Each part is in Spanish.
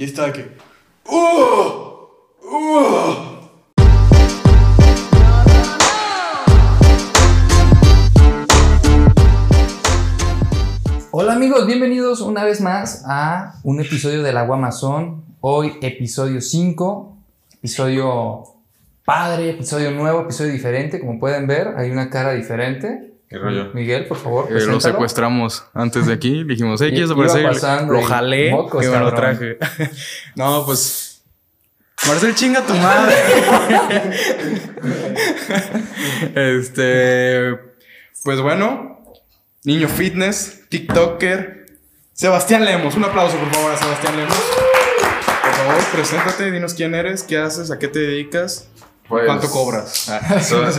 Y estaba que. ¡Uh! ¡Uh! Hola amigos, bienvenidos una vez más a un episodio del Agua Amazon. Hoy episodio 5, episodio padre, episodio nuevo, episodio diferente. Como pueden ver, hay una cara diferente. ¿Qué rollo? Miguel, por favor. Eh, lo secuestramos antes de aquí. Dijimos, hey, ¿quieres aparecer? pasando Lo jalé mocos, y me lo traje. no, pues. Marcel, chinga tu madre. este. Pues bueno. Niño fitness, TikToker. Sebastián Lemos. Un aplauso, por favor, a Sebastián Lemos. Por favor, preséntate, dinos quién eres, qué haces, a qué te dedicas, Pues, cuánto cobras. Ah, Soy,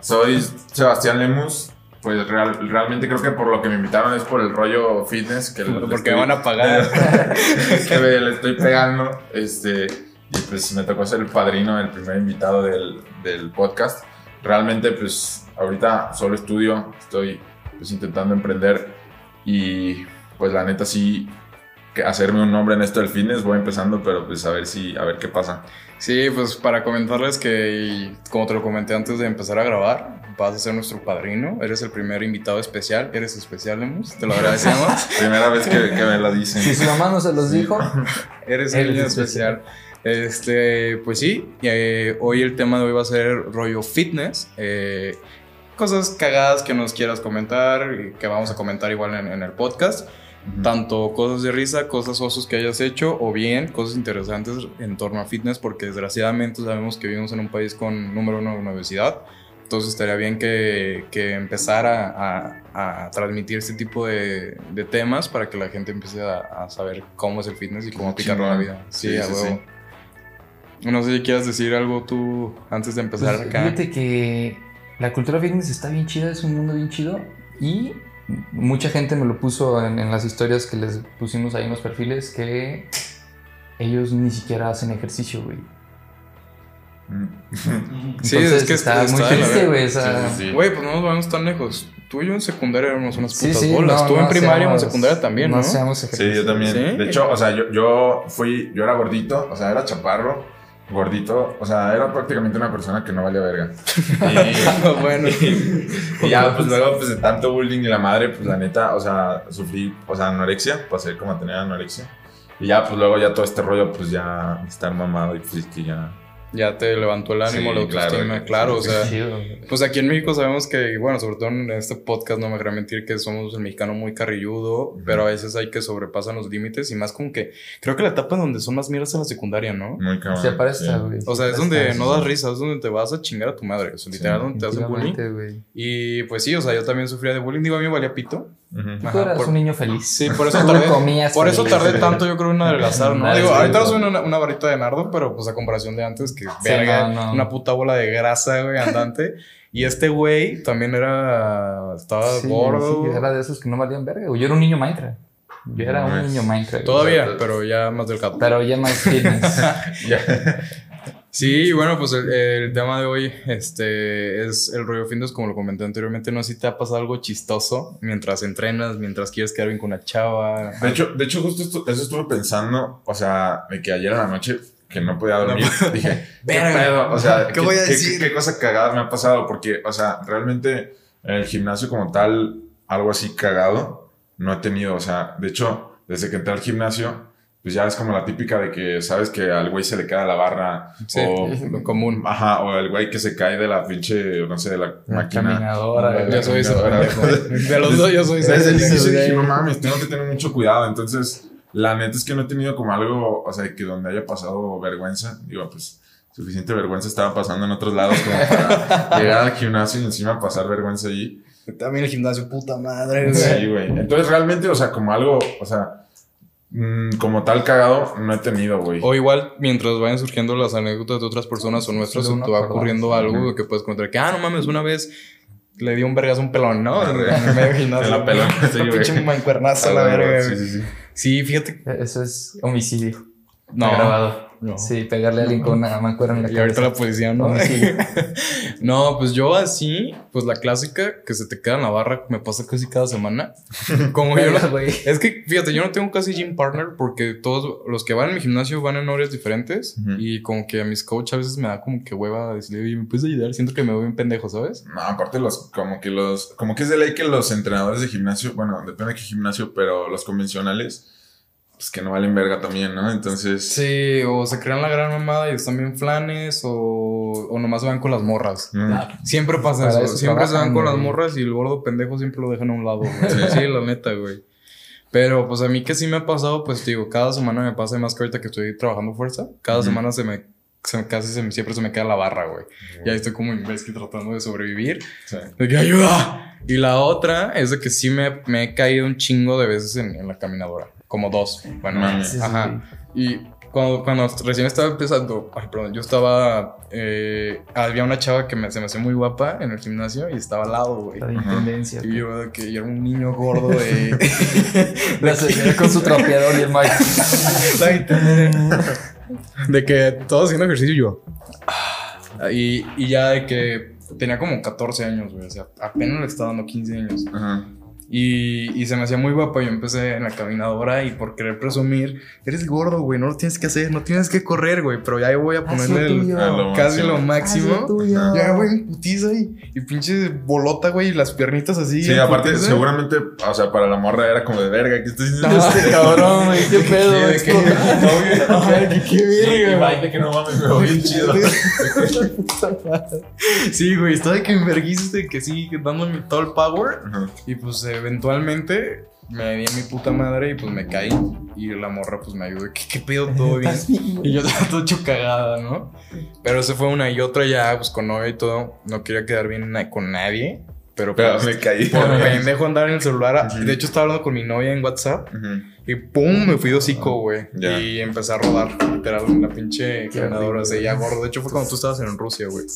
soy Sebastián Lemus. Pues real- realmente creo que por lo que me invitaron es por el rollo fitness. Que Porque estoy- me van a pagar. que me le estoy pegando. Este, y pues me tocó ser el padrino, el primer invitado del, del podcast. Realmente, pues ahorita solo estudio, estoy pues intentando emprender y pues la neta sí hacerme un nombre en esto del fitness voy empezando pero pues a ver si a ver qué pasa Sí, pues para comentarles que, como te lo comenté antes de empezar a grabar, vas a ser nuestro padrino. Eres el primer invitado especial. Eres especial, Lemus. Te lo agradecemos. primera vez que, que me lo dicen Si su mamá no se los dijo, Eres el niño especial. especial. Este, pues sí, eh, hoy el tema de hoy va a ser rollo fitness. eh, cosas cagadas que nos quieras comentar, y que vamos a comentar igual en, en el podcast. Tanto cosas de risa, cosas osos que hayas hecho, o bien cosas interesantes en torno a fitness, porque desgraciadamente sabemos que vivimos en un país con número uno de obesidad. Entonces estaría bien que, que empezara a, a transmitir este tipo de, de temas para que la gente empiece a, a saber cómo es el fitness y cómo aplicarlo en la vida. Sí, Sí, a sí, huevo. No sé si quieras decir algo tú antes de empezar Pues, acá. fíjate que la cultura fitness está bien chida, es un mundo bien chido y mucha gente me lo puso en, en las historias que les pusimos ahí en los perfiles que ellos ni siquiera hacen ejercicio, güey. Sí, Entonces, es que está, está muy triste, güey. o sea, Sí, sí, sí. Güey, pues no nos vamos tan lejos. Tú y yo en secundaria éramos unas sí, putas sí, bolas. no, Tú no en primaria o en secundaria también, ¿no? No Sí, yo también. ¿Sí? De hecho, o sea, yo, yo fui, yo era gordito, o sea, era chaparro, gordito, o sea, era prácticamente una persona que no valía verga. Y, bueno. y ya, pues luego, pues de tanto bullying y la madre, pues la neta, o sea, sufrí, o sea, anorexia, pasé como a tener anorexia. Y ya, pues luego ya todo este rollo, pues ya estar mamado y pues es que ya... Ya te levantó el ánimo, Sí, la autoestima, claro, claro, o sea, pues aquí en México sabemos que, bueno, sobre todo en este podcast no me voy a mentir que somos el mexicano muy carrilludo, pero a veces hay que sobrepasan los límites y más como que, creo que la etapa en donde son más mierdas en la secundaria, ¿no? Muy cabrón. Se aparece, sí. güey. O sea, es donde no das risa, es donde te vas a chingar a tu madre, o sea, literal, Sí, donde te hacen bullying. Y pues sí, o sea, yo también sufría de bullying, digo, a mí me valía pito. Ujú. Tú Ajá, eras por- un niño feliz. Sí, por eso Tú tardé, comías por eso tardé tanto yo creo en adelgazar, ¿no? Digo, ahorita soy una, una varita de nardo, pero pues a comparación de antes, que Sí, verga, no, no. una puta bola de grasa, güey, andante. y este güey también era, estaba Sí, gordo. sí, era de esos que no valían verga. güey. Yo era un niño Minecraft. Yo era un No es- niño Minecraft. Todavía, pero ya más delgado. Pero ya más fitness. Ya. Sí, bueno, pues el, el tema de hoy este, es el rollo fitness, como lo comenté anteriormente. No sé si te ha pasado algo chistoso mientras entrenas, mientras quieres quedar bien con una chava. De hecho, de hecho, justo esto- eso estuve pensando, o sea, de que ayer en la noche que no podía dormir, dije, ¿qué pedo? O sea, ¿Qué voy a qué- decir? qué cosa cagada me ha pasado? Porque, o sea, realmente en el gimnasio como tal, algo así cagado, no he tenido, o sea, de hecho, desde que entré al gimnasio, pues ya es como la típica de que sabes que al güey se le queda la barra, Sí, o, lo común. ajá, o el güey que se cae de la pinche, no sé, de la La máquina. caminadora. La Yo soy ese caminadora. De los dos, yo soy ese pendejo. inicio dije, güey. no mames, tengo que tener mucho cuidado. Entonces, la neta es que no he tenido como algo, o sea, que donde haya pasado vergüenza. Digo, pues, suficiente vergüenza estaba pasando en otros lados como para llegar al gimnasio y encima pasar vergüenza allí. También el gimnasio, puta madre. Sí, güey. Entonces, realmente, o sea, como algo, o sea, como tal cagado, no he tenido, güey. O igual, mientras vayan surgiendo las anécdotas de otras personas o nuestras, no te va ocurriendo algo que puedes contar. Que, ah, no mames, una vez le di un vergazo a un pelón, ¿no? En medio gimnasio. La pelona, sí, güey. pinche mancuernazo a la Ah, verga. Sí, güey. sí, sí. Sí, fíjate. Eso es homicidio. No. Grabado. No. Sí, pegarle a alguien con una mancuerna en la Y ahorita cabeza. la policía, ¿no? Sí. no, pues yo así, pues la clásica que se te queda en la barra me pasa casi cada semana. Como yo. Es que, fíjate, yo no tengo casi gym partner porque todos los que van en mi gimnasio van en horarios diferentes Ujú. y como que a mis coach a veces me da como que hueva decirle, oye, ¿me puedes ayudar? Siento que me veo bien pendejo, ¿sabes? No, aparte los, como que los, como que es de ley que los entrenadores de gimnasio, bueno, depende de qué gimnasio, pero los convencionales, pues que no valen verga también, ¿no? Entonces, Sí, o se crean la gran mamada y están bien flanes o, o nomás van con las morras. mm, Siempre pasa eso. eso Siempre se van con las morras y el gordo pendejo siempre lo dejan a un lado, güey. Sí, la neta, güey. Pero pues a mí que sí me ha pasado, pues digo, cada semana me pasa más que ahorita que estoy trabajando fuerza. Cada Ujú. semana se me, se me- casi se me- siempre se me queda la barra, güey. Y ahí estoy como imbécil tratando de sobrevivir. sí. De que ayuda. Y la otra es de que sí me, me he caído un chingo de veces en, en la caminadora. Como dos. Bueno, Mames. Sí, sí, ajá. Y cuando, cuando recién estaba empezando, ay, perdón, yo estaba. eh, había una chava que me, se me hacía muy guapa en el gimnasio y estaba al lado, güey. La intendencia. Y yo, de que yo era un niño gordo de. La señora con su trapeador y el Mike. de que todo haciendo ejercicio y yo. ah, Y, y ya de que tenía como 14 años, güey. O sea, apenas le estaba dando 15 años. Ajá. Y, y se me hacía muy guapa. Yo empecé en la caminadora y por querer presumir, eres gordo, güey, no lo tienes que hacer, no tienes que correr, güey. Pero ya voy a ponerle el- A lo casi lo máximo. Ya, güey, putiza y, y pinche bolota, güey, y las piernitas así. Sí, aparte, putiza. seguramente, o sea, para la morra era como de verga, ¿qué estás diciendo? No, Este cabrón, güey, qué pedo. Sí, de que- explota. Ay, qué verga, Y de que no mames, me bien chido. Sí, güey, estaba de que me verguiste, que sí, dándome todo el power. Y pues eventualmente me di a mi puta madre y pues me caí. Y la morra pues me ayudó. ¿Qué, qué pedo? ¿Todo. Y yo estaba todo hecho cagada, ¿no? Pero se fue una y otra ya, pues con novia y todo. No quería quedar bien con nadie. Pero, Pero pues, me caí. por pendejo andar en el celular. De hecho, estaba hablando con mi novia en WhatsApp. Ujú. Y pum, me fui de hocico, güey. Y empecé a rodar, literal, en la pinche ya güey. gordo. De hecho, fue cuando tú estabas en Rusia, güey.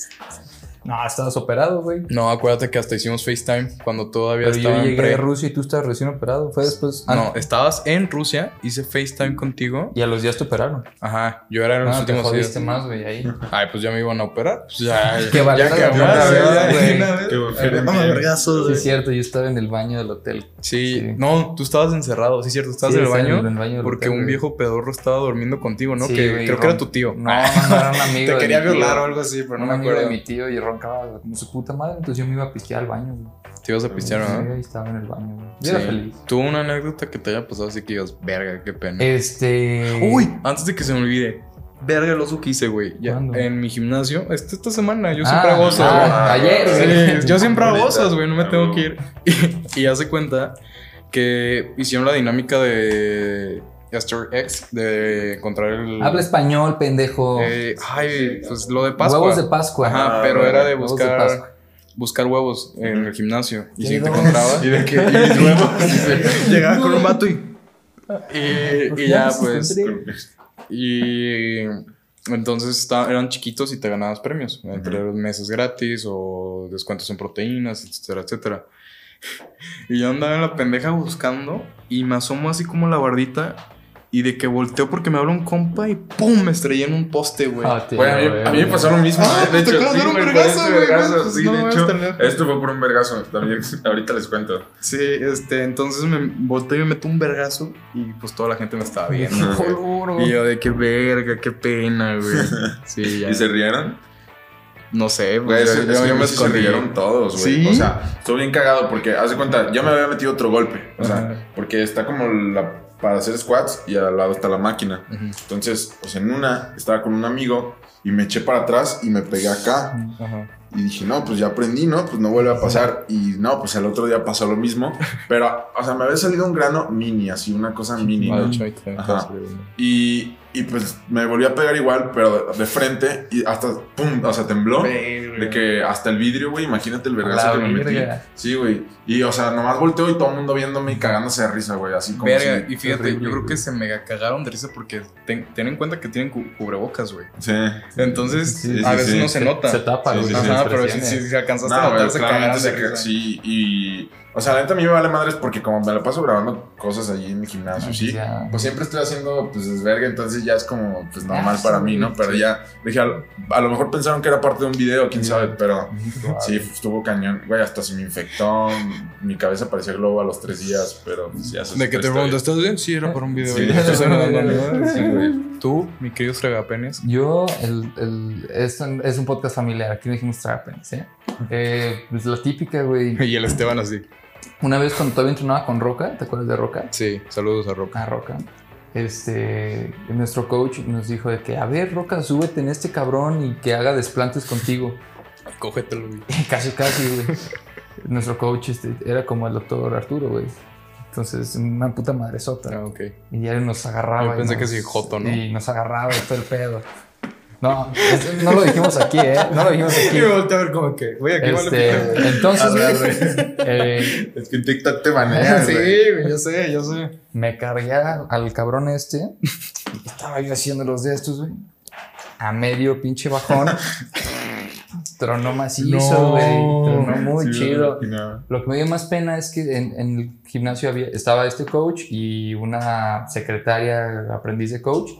No, estabas operado, güey. No, acuérdate que hasta hicimos FaceTime cuando todavía Pero yo estaba en llegué pre. de Rusia y tú estabas recién operado. Fue después. Ah, No, estabas en Rusia, hice FaceTime contigo. Y a los días te operaron. Ajá, yo era en los Ah, te últimos jodiste días. más, güey, ahí. Ay, pues ya me iban a operar. Pues ya, Que güey, ya, una. Que prefieren Vamos a bien. vergazos, Sí, es cierto, yo estaba en el baño del hotel. Sí, Sí. no, tú estabas encerrado, sí, cierto, estabas Sí, en el baño. en el baño del porque hotel, un viejo pedorro estaba durmiendo contigo, ¿no? Sí, que creo que era tu tío. No, no, no, era un amigo. Te de quería mi tío. violar o algo así, pero no me acuerdo. de mi tío y roncaba como su puta madre. Entonces yo me iba a pistear al baño, güey. Te ibas a pistear, Sí, ¿no? ahí estaba en el baño, güey. Sí. Yo era feliz. Tuvo una anécdota que te haya pasado así que digas, verga, qué pena. Este. Uy, antes de que se me olvide. Verga el oso que hice, güey. Ya. En mi gimnasio. Esta, esta semana. Yo Ah, siempre hago osas, ah, güey. ayer, Sí, güey. yo siempre hago osas, güey. No me Ah, tengo que ir. Y, y hace cuenta que hicieron la dinámica de Astor X de encontrar el. Habla español, pendejo. Eh, ay, pues lo de Pascua. Huevos de Pascua. Ajá, Ah, pero era de huevos de buscar. Pascua. buscar huevos en el gimnasio. Y si te Llegó. encontrabas. Y de que, y mis huevos. Llegaba con un vato y. Y, y ya, pues. Y entonces eran chiquitos y te ganabas premios, entre los meses gratis o descuentos en proteínas, etcétera, etcétera. Y yo andaba en la pendeja buscando y me asomo así como la bardita y de que volteo porque me habla un compa y ¡pum! me estrellé en un poste, güey. Ah, a mí, a mí me pasó lo mismo, Ah, ¿eh? De te hecho, dar un güey, vergazo, güey, vergazo, pues, Sí, no de mames, hecho, también. esto fue por un vergazo. También, ahorita les cuento. Sí, este, entonces me volteo y me meto un vergazo y pues toda la gente me estaba viendo. Y yo de qué verga, qué pena, güey. Sí, ya. ¿Y se rieron? No sé, Güey, pues, es, yo, es yo que me sí se rieron todos, güey. ¿Sí? O sea, estuvo bien cagado porque, haz de cuenta, yo me había metido otro golpe. O sea, Ajá. porque está como la, para hacer squats y al lado está la máquina. Ujú. Entonces, pues en una estaba con un amigo y me eché para atrás y me pegué acá. Ajá. Y dije, no, pues ya aprendí, ¿no? Pues no vuelve a pasar. Y no, pues el otro día pasó lo mismo. Pero, o sea, me había salido un grano mini, así, una cosa mini, ¿no? Ajá. Y, y pues me volví a pegar igual, pero de, de frente y hasta, pum, o sea, tembló. De que hasta el vidrio, güey, imagínate el vergazo que me metí. Sí, güey. Y, o sea, nomás volteo y todo el mundo viéndome y cagándose de risa, güey. Así como Verga, si- y fíjate, horrible, yo creo que se mega cagaron de risa porque ten, ten en cuenta que tienen cu- cubrebocas, güey. Sí. Entonces, Sí, a sí, veces sí. no se nota. Se tapa, Sí, güey. sí, Ajá, pero sí, expresiones. sí, alcanzaste No, a notar, se cagaron de se risa. Sí, y. O sea, la neta a mí me vale madres porque como me la paso grabando cosas allí en mi gimnasio, sí. ya. Pues siempre estoy haciendo pues desverga, entonces ya es como pues normal Ah, para sí, mí, ¿no? Pero sí. ya dije, a, a lo mejor pensaron que era parte de un video, quién sabe, pero sí, estuvo cañón. Güey, hasta se me infectó, mi cabeza parecía globo a los tres días, pero pues ya se ¿De qué te preguntas? ¿Estás bien? Sí, era para un video. Sí. Y estoy saludando a mi- Sí, güey. Tú, mi querido Fregapenes. Yo, el, el, es, un, es un podcast familiar, aquí dijimos Trappens, ¿eh? eh pues la típica, güey. Y el Esteban así. Una vez cuando todavía entrenaba con Roca, ¿te acuerdas de Roca? Sí, saludos a Roca. Ah, Roca. Este, nuestro coach nos dijo de que, a ver, Roca, súbete en este cabrón y que haga desplantes contigo. Cógetelo, güey. casi, casi, güey. Nuestro coach este, era como el doctor Arturo, güey. Entonces, una puta madresota. Ah, ok. Y él nos agarraba. Yo y pensé nos- que sí, joto, ¿no? Y nos agarraba y todo el pedo. No, es- no lo dijimos aquí, ¿eh? No lo dijimos aquí. Y me volteé a ver como que, güey, aquí vale Este, entonces, Arre, güey, eh, Es que en TikTok te banean, Sí, güey. yo sé, yo sé. me cargué al cabrón este. Estaba yo haciendo los de estos, güey. A medio pinche bajón. Tronó macizo, No. güey. Tronó muy Sí, chido. Lo que me dio más pena es que en, en el gimnasio había, estaba este coach y una secretaria aprendiz de coach.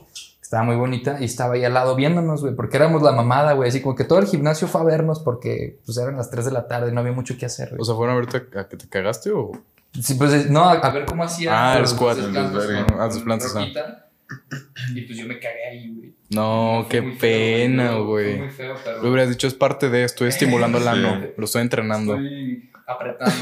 Estaba muy bonita y estaba ahí al lado viéndonos, güey, porque éramos la mamada, güey. Así como que todo el gimnasio fue a vernos porque pues eran las 3 de la tarde, no había mucho que hacer, güey. O sea, ¿fueron a verte a que te cagaste o...? Sí, pues eh, no, a, a ver cómo hacía. Ah, el squat, el desvergue. con- Ah. Y pues yo me cagué ahí, güey. No, qué pena, güey. muy feo, pero. Lo hubieras dicho, es parte de, estoy estimulando el Sí. ano, lo estoy entrenando. Estoy apretando.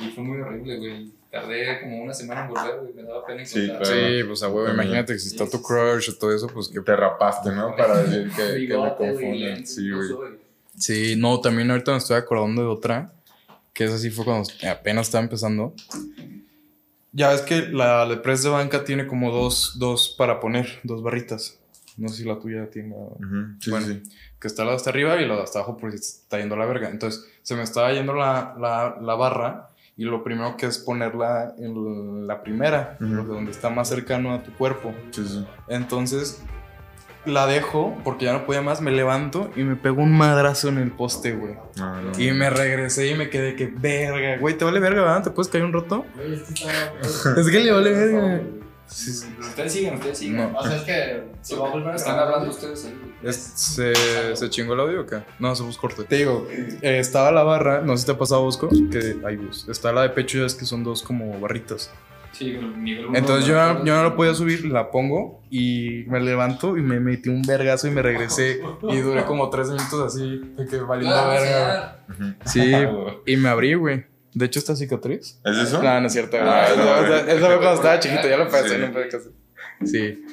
y fue muy horrible, güey. Tardé como una semana en volver, güey. Me daba pena Sí, encontrar. claro. Sí, pues a huevo, imagínate que si está tu crush o todo eso, pues que... Te rapaste, ¿no? Para decir que, que me confunden. Sí, no güey. Sí, no, también ahorita me estoy acordando de otra, que esa sí fue cuando apenas estaba empezando. Ya ves que la de press de banca tiene como dos, dos para poner, dos barritas. No sé si la tuya tiene... Ujú, Sí, Bueno. sí. que está la de hasta arriba y la de hasta abajo por si se está yendo a la verga. Entonces, se me estaba yendo la, la, la barra y lo primero que es ponerla en la primera, Ujú. donde está más cercano a tu cuerpo. Sí, sí. Entonces, la dejo porque ya no podía más, me levanto y me pego un madrazo en el poste, güey. No. Y me regresé y me quedé que, verga, güey, ¿te vale verga, verdad? ¿Te puedes caer un estaba- Es que le vale verga. Sí, sí. Ustedes siguen, ustedes siguen. No. O sea, es que se va a volver a Están hablando ustedes ahí. ¿Se, ¿Se chingó el audio o qué? No, se buscó corte. Te digo, eh, estaba la barra, no sé si te ha pasado, Bosco, que hay bus. Está la de pecho, ya es que son dos como barritas. Sí, el nivel uno, Entonces yo, ¿no? yo no lo podía subir, la pongo y me levanto y me metí un vergazo y me regresé. Y duré como tres minutos así, de que valiendo Ah, verga. Sí, y me abrí, güey. De hecho, esta cicatriz. ¿Es eso? No, no es cierto. Ah, no, Esa- güey. esa fue cuando estaba chiquito, ya lo pensé, Sí. no. Sí.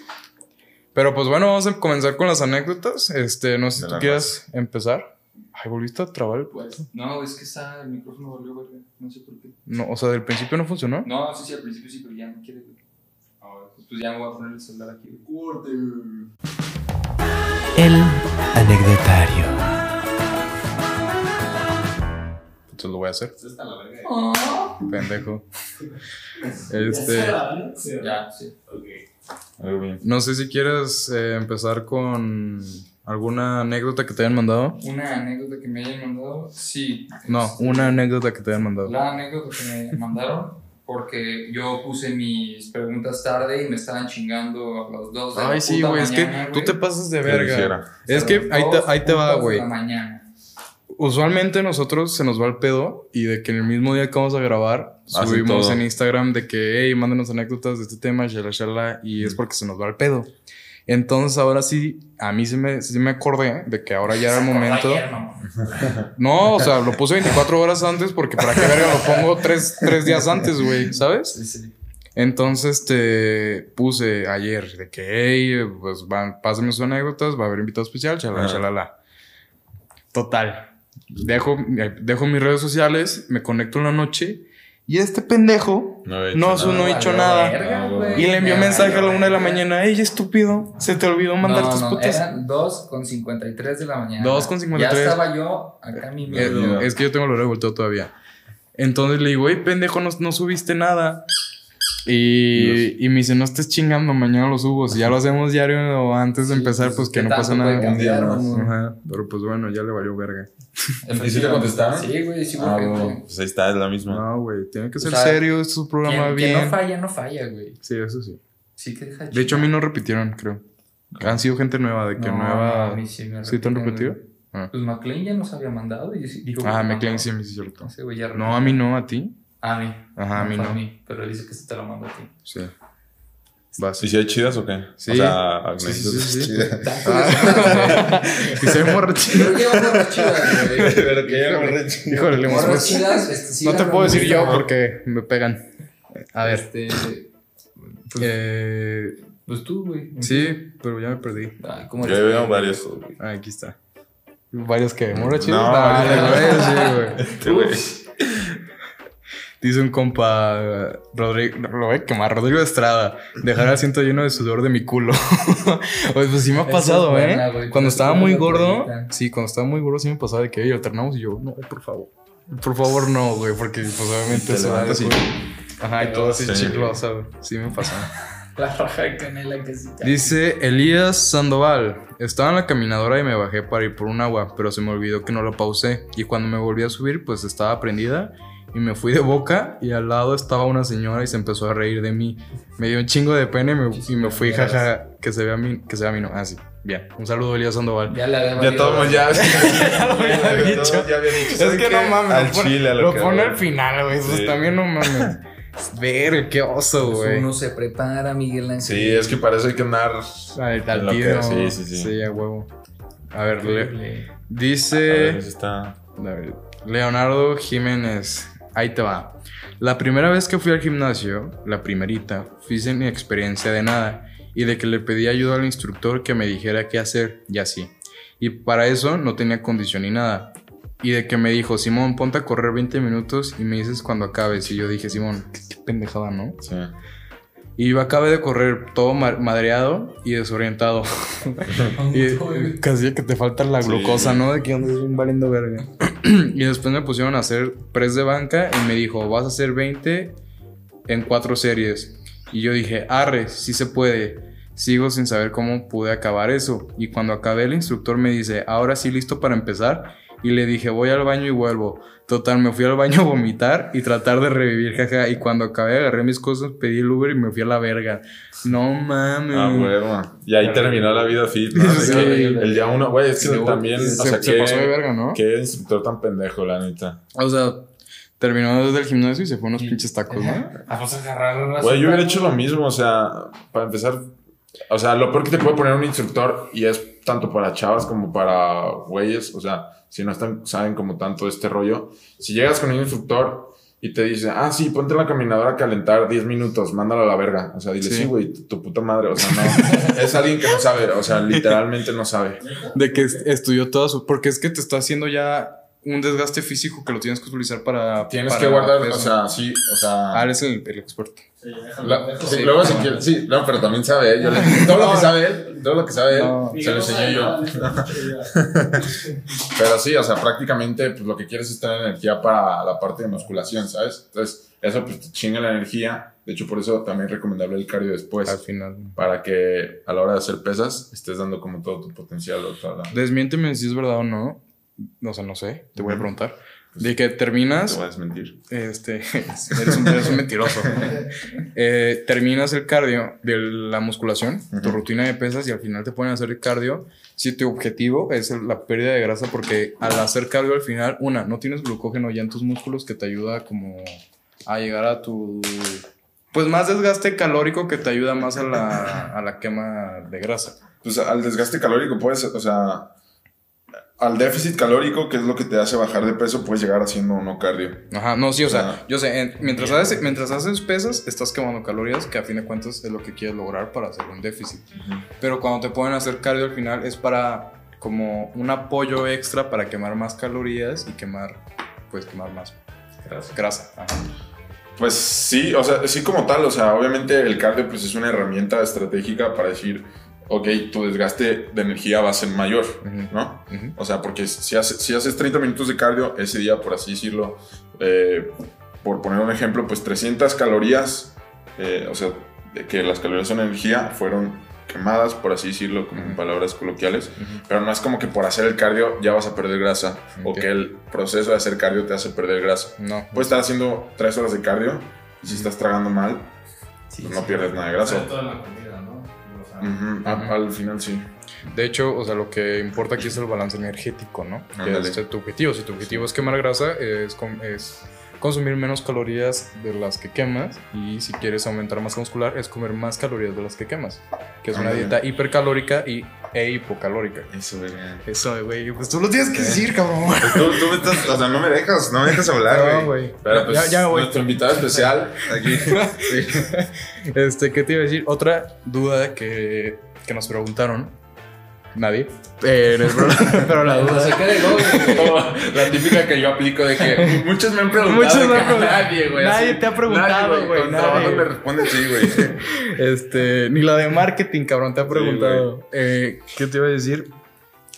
Pero pues bueno, vamos a comenzar con las anécdotas. Este, no sé si tú quieras empezar. Ay, volviste a trabar el Pues, no, es que está, el micrófono volvió, güey. No sé por qué. No, o sea, del principio no funcionó. No, sí, sí, al principio sí, pero ya no quiere. Ahora, pues, ya me voy a poner el celular aquí, güey. Corte. El anecdotario. Voy a hacer. La verga. Pendejo. Este, Ya, sí. No sé si quieres eh, empezar con alguna anécdota que te hayan mandado. Una anécdota que me hayan mandado, sí. No, Este, una anécdota que te hayan mandado. La anécdota que me mandaron, porque yo puse mis preguntas tarde y me estaban chingando a las 2 de la Ay, sí, puta güey, es que tú te pasas de ¿Qué verga. Es que ahí te, ahí te va, güey. Usualmente nosotros se nos va el pedo y de que en el mismo día que vamos a grabar Hacen subimos todo. en Instagram de que, hey, mándenos anécdotas de este tema, shala, shala, y es porque se nos va el pedo. Entonces ahora sí, a mí sí me, sí me acordé de que ahora ya era el momento. No, o sea, lo puse 24 horas antes porque para qué verga lo pongo tres, tres días antes, güey, ¿sabes? Sí, sí. Entonces, este, puse ayer de que, hey, pues van, pásenme sus anécdotas, va a haber invitado especial, chalala, Ajá. chalala. Total. Dejo, eh, dejo mis redes sociales, me conecto en la noche y este pendejo No he hecho no, nada. no he hecho nada. verga, Ah. Y le envió Me mensaje a la una de la mañana, ey, estúpido, se te olvidó mandar no, tus no, putas. Eran 2 con 53 de la mañana. 2 con 53. Ya estaba yo acá mi Eh, miedo. es que yo tengo el horario volteado todavía. Entonces le digo, hey, pendejo, no, no subiste nada. Y, y me dice, no estés chingando, mañana lo subo. Si ya lo hacemos diario o antes de empezar, pues, pues que ¿qué no pasa nada. Un día cambiar, más. mamá? Ajá, pero pues bueno, ya le valió verga. ¿Y sí te contestaron? Sí, güey, sí, Ah, porque- bueno, pues ahí está, es la misma. No, güey, tiene que ser sea, serio, esto es un programa Quien, bien. quien no falla, no falla, güey. Sí, eso sí. Sí que deja De hecho, a mí no repitieron, creo. Han sido gente nueva, de que No, nueva. a mí sí me ¿Sí te han repitieron, repetido? Ah, Pues McLean ya nos había mandado y dijo que ah McLean sí, me hizo cierto. No, a mí no, a ti. A mí. Ajá, a mí no. A mí, pero él dice que se te lo mandó a ti. Sí. Vas. ¿Y si hay chidas o qué? Sí. O sea, Sí, sí, sí, sí. chidas. Ah. y se ve morrachito. Pero qué morras chidas, güey. Pero que ya no re- Híjole, le chidas, este, sí No te puedo decir yo porque me pegan. A ver. Este, Eh, pues tú, güey. sí, pero ya me perdí. Ah, ¿cómo Yo veo varios. Ah, aquí está. Varios que morrachitos. No, Dale, no. güey, sí, güey. Este güey. Dice un compa, Rodrigo, lo voy a quemar, Rodrigo Estrada, dejar el asiento lleno de sudor de mi culo. Oye, pues sí me ha pasado, es buena, ¿eh? güey, Cuando estaba es muy gordo, sí, cuando estaba muy gordo sí me pasaba de que "Ey, alternamos y yo, no, por favor. Por favor, no, güey, porque pues obviamente Te eso y- Ajá, y todo así Sí. chiclosa, güey. Sí me pasó. La raja de canela que sí. Dice Elías Sandoval. Estaba en la caminadora y me bajé para ir por un agua, pero se me olvidó que no la pausé. Y cuando me volví a subir, pues estaba prendida. Y me fui de boca y al lado estaba una señora y se empezó a reír de mí. Me dio un chingo de pena y me, y me fui, jaja, que se vea a mí, que se vea a mí, no. Ah, sí. Bien. Un saludo, Elías Sandoval. Ya le había Ya todos ya. Ya lo había dicho. todos ya había dicho. Es ¿saben que no mames, Al lo pone, chile, a lo que pone voy. al final, güey. Pues Sí. también no mames. Ver, qué oso, Pues güey. Uno se prepara, Miguel Ángel. Sí, es que parece que andar. Al, tiro. sí, sí, sí. Sí, a huevo. A ver, le-. A dice. ver, si está. A ver, Leonardo Jiménez. Ahí te va. La primera vez que fui al gimnasio, la primerita, fui sin experiencia de nada y de que le pedí ayuda al instructor que me dijera qué hacer y así. Y para eso no tenía condición ni nada. Y de que me dijo, Simón, ponte a correr 20 minutos y me dices cuando acabes. Y yo dije, Simón, qué, qué pendejada, ¿no? Sí. Y yo acabé de correr todo ma- madreado y desorientado. y eh, casi que te falta la Sí. glucosa, ¿no? De que andas bien valiendo verga. y después me pusieron a hacer press de banca y me dijo, vas a hacer 20 en cuatro series. Y yo dije, arre, sí se puede. Sigo sin saber cómo pude acabar eso. Y cuando acabé, el instructor me dice, ahora sí listo para empezar. Y le dije, voy al baño y vuelvo. Total, me fui al baño a vomitar y tratar de revivir, jaja. Y cuando acabé, agarré mis cosas, pedí el Uber y me fui a la verga. No mames. Ah, huevo. Y ahí terminó la vida fit, el día uno, güey, es que Sí, también, se, o sea, se qué, pasó de verga, ¿no? qué instructor tan pendejo, la neta. O sea, terminó desde el gimnasio y se fue unos pinches tacos, ¿no? Vamos a agarrar Güey, yo hubiera hecho lo mismo, o sea, para empezar, o sea, lo peor que te puede poner un instructor y es tanto para chavas como para güeyes, o sea, si no están, saben como tanto este rollo, si llegas con un instructor y te dice, ah, sí, ponte en la caminadora a calentar 10 minutos, mándalo a la verga, o sea, dile, Sí. sí, güey, tu, tu puta madre, o sea, no, es alguien que no sabe, o sea, literalmente no sabe. De que est- estudió todo su... Porque es que te está haciendo ya un desgaste físico que lo tienes que utilizar para... Tienes para que guardar, peso. o sea, sí, o sea... Ah, eres el, el experto. La- sí, luego si quieres, sí, no, pero también sabe él. Yo le, todo lo que sabe él, todo lo que sabe él, No. se lo enseñé yo. Pero sí, o sea, prácticamente pues, lo que quieres es tener energía para la parte de musculación, ¿sabes? Entonces, eso pues te chinga la energía. De hecho, por eso también recomendable el cardio después. Al final. Para que a la hora de hacer pesas estés dando como todo tu potencial. O toda la- Desmiénteme si es verdad o no. O sea, no sé. Te voy a preguntar. Pues, De que Te terminas... voy a desmentir. Este, eres un, eres un mentiroso. Eh, terminas el cardio de la musculación, tu rutina de pesas y al final te ponen a hacer el cardio. Si tu objetivo es la pérdida de grasa, porque al hacer cardio al final, una, no tienes glucógeno ya en tus músculos que te ayuda como a llegar a tu... Pues más desgaste calórico que te ayuda más a la, a la quema de grasa. Pues al desgaste calórico puedes, o sea, al déficit calórico, que es lo que te hace bajar de peso, puedes llegar haciendo no cardio. Ajá, no, sí, o sea, Ah. yo sé, en- mientras, haces, mientras haces pesas, estás quemando calorías, que a fin de cuentas es lo que quieres lograr para hacer un déficit. Pero cuando te pueden hacer cardio al final es para como un apoyo extra para quemar más calorías y quemar, pues quemar más grasa. Ajá. Pues sí, o sea, sí como tal, o sea, obviamente el cardio pues es una herramienta estratégica para decir, ok, tu desgaste de energía va a ser mayor, Ujú, ¿no? ujú. O sea, porque si haces, si haces 30 minutos de cardio ese día, por así decirlo, eh, por poner un ejemplo, pues 300 calorías eh, o sea, de que las calorías son energía, fueron quemadas, por así decirlo, como en palabras coloquiales, pero no es como que por hacer el cardio ya vas a perder grasa o Ok. que el proceso de hacer cardio te hace perder grasa. No. Puedes estar haciendo tres horas de cardio y si estás tragando mal, Sí, pues no sí. pierdes nada de grasa. Al final sí. De hecho, o sea, lo que importa aquí es el balance energético, ¿no? Que es tu objetivo. Si tu objetivo es quemar grasa, es, es consumir menos calorías de las que quemas. Y si quieres aumentar masa muscular, es comer más calorías de las que quemas. Que es una dieta hipercalórica y, e hipocalórica. Eso, verga. Eso, güey. Pues tú lo tienes que decir, cabrón. Tú, tú me estás, o sea, no me dejas, no me dejas hablar, güey. No, güey. Pero pues, Ya- ya voy. nuestro invitado especial aquí. sí. Este, ¿qué te iba a decir? Otra duda que, que nos preguntaron. Nadie. Pero, pero la duda. se quede la típica que yo aplico de que muchos me han preguntado. Muchos me han preguntado. Nadie, güey. Nadie así. te ha preguntado, Nadie, güey, Con nadie. trabajo me responden sí, güey. Este, ni la de marketing, cabrón, te ha Sí, preguntado. Eh, ¿Qué te iba a decir?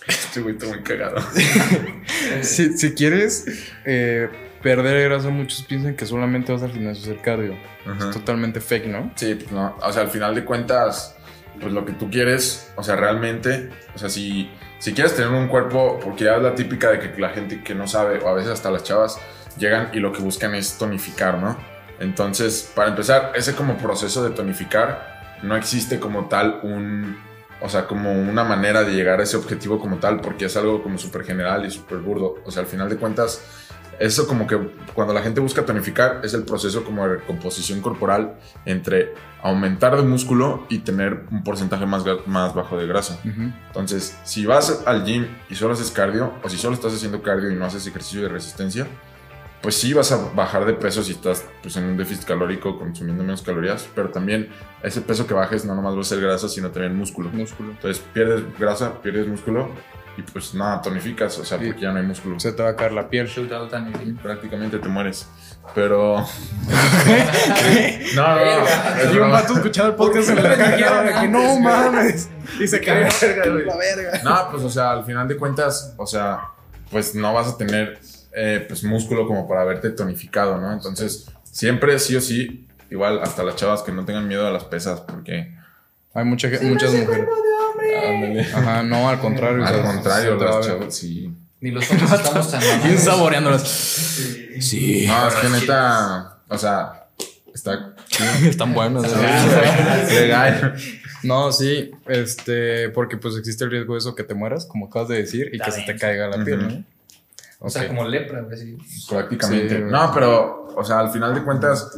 Este güey está muy cagado. Si, si quieres eh, perder grasa, muchos piensan que solamente vas al gimnasio a hacer cardio. Es totalmente fake, ¿no? Sí, pues no. O sea, al final de cuentas, pues lo que tú quieres, o sea, realmente, o sea, si, si quieres tener un cuerpo, porque ya es la típica de que la gente que no sabe, o a veces hasta las chavas, llegan y lo que buscan es tonificar, ¿no? Entonces, para empezar, ese como proceso de tonificar, no existe como tal un, o sea, como una manera de llegar a ese objetivo como tal, porque es algo como súper general y súper burdo. O sea, al final de cuentas, eso como que cuando la gente busca tonificar es el proceso como de recomposición corporal entre aumentar de músculo y tener un porcentaje más, más bajo de grasa. Entonces, si vas al gym y solo haces cardio, o si solo estás haciendo cardio y no haces ejercicio de resistencia, pues sí vas a bajar de peso si estás pues, en un déficit calórico consumiendo menos calorías, pero también ese peso que bajes no nomás va a ser grasa, sino también músculo. Músculo. Entonces pierdes grasa, pierdes músculo y pues nada, tonificas, o sea, Sí. porque ya no hay músculo. Se te va a caer la piel. Shootout. Prácticamente te mueres. Pero. no, no, no. Y un vato el podcast en la caja de que no mames. Y se cae la verga. No, pues, o sea, al final de cuentas, o sea, pues no vas a tener eh, pues músculo como para verte tonificado, ¿no? Entonces, siempre sí o sí, igual hasta las chavas que no tengan miedo a las pesas, porque. Hay mucha, muchas mujeres. Ándale. Ajá, no, al contrario. Al contrario, ver. chavas sí. Ni los hombres estamos tan Bien saboreándolas. Sí. No, es que neta, o sea, está. Están buenas. ¿eh? Legal. No, sí, este, porque pues existe el riesgo de eso que te mueras, como acabas de decir, y que se te caiga la piel. O sea, como lepra. Prácticamente. Sí, no, pero, o sea, al final de cuentas,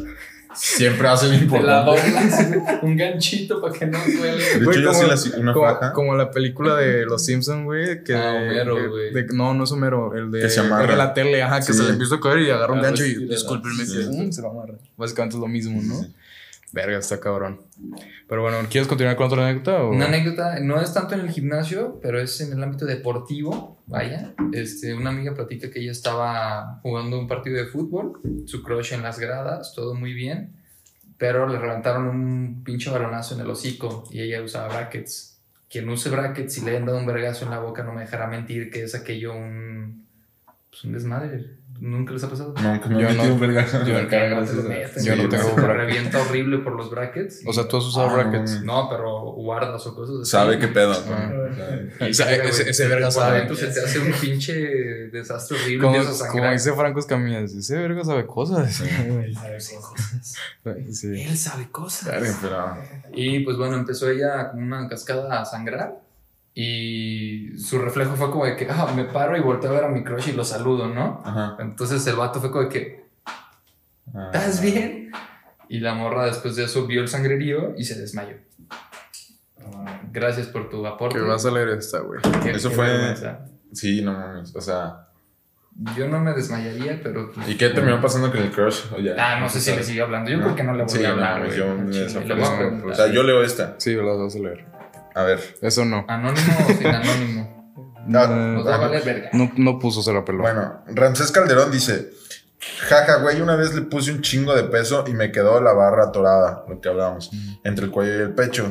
siempre hace lo Te la importante. doblas, un ganchito para que no duele. De hecho, yo como- sí la una como, faja. como la película de Los Simpsons, güey, que Ah, Homero, güey. de- no, no es Homero, el de, Que se amarra. el de la tele, ajá, que Sí. se le empieza a caer y agarra un Ah, gancho y discúlpenme, sí. que, "Mm", se lo amarra. Básicamente es lo mismo, ¿no? Verga, está cabrón. Pero bueno, ¿quieres continuar con otra anécdota? O? Una anécdota, no es tanto en el gimnasio, pero es en el ámbito deportivo. Vaya, este, una amiga platica que ella estaba jugando un partido de fútbol, su crush en las gradas, todo muy bien, pero le reventaron un pinche balonazo en el hocico y ella usaba brackets. Quien use brackets y le hayan dado un vergazo en la boca no me dejará mentir que es aquello un, pues un desmadre. ¿Nunca les ha pasado? Nunca me Yo he metido no- un vergazo en yo yo no tengo brackets. revienta horrible por los brackets. O sea, tú has usado Ah, brackets. no, pero guardas o cosas así. Sabe qué pedo. Ah. ¿no? Ese- ese- ese verga sabe. adentro se te hace un pinche desastre horrible. Como, a como dice Franco Escamillas, ese verga sabe cosas. Sí. Él sabe cosas. Verga, pero- Y pues bueno, empezó ella como una cascada a sangrar. Y su reflejo fue como de que, ah, me paro y volteo a ver a mi crush y lo saludo, ¿no? Ajá. Entonces el vato fue como de que, Ah. ¿estás bien? Y la morra después de eso vio el sangrerío y se desmayó. Gracias por tu aporte. Que vas a leer esta, güey. Eso qué fue- vergüenza. Sí, no mames. O sea. Yo no me desmayaría, pero. ¿Y qué terminó pasando con el crush? O ya- Ah, no sé si le siguió hablando. Yo ¿No? creo que no le volví Sí, a no, hablar. pues güey. yo me voy a preguntar. O sea, yo leo esta. Sí, las vas a leer. A ver. Eso no. ¿Anónimo o sin anónimo? No, verga. no, no puso se la peló. Bueno, Ramsés Calderón dice: Jaja, güey, una vez le puse un chingo de peso y me quedó la barra atorada, lo que hablábamos, entre el cuello y el pecho.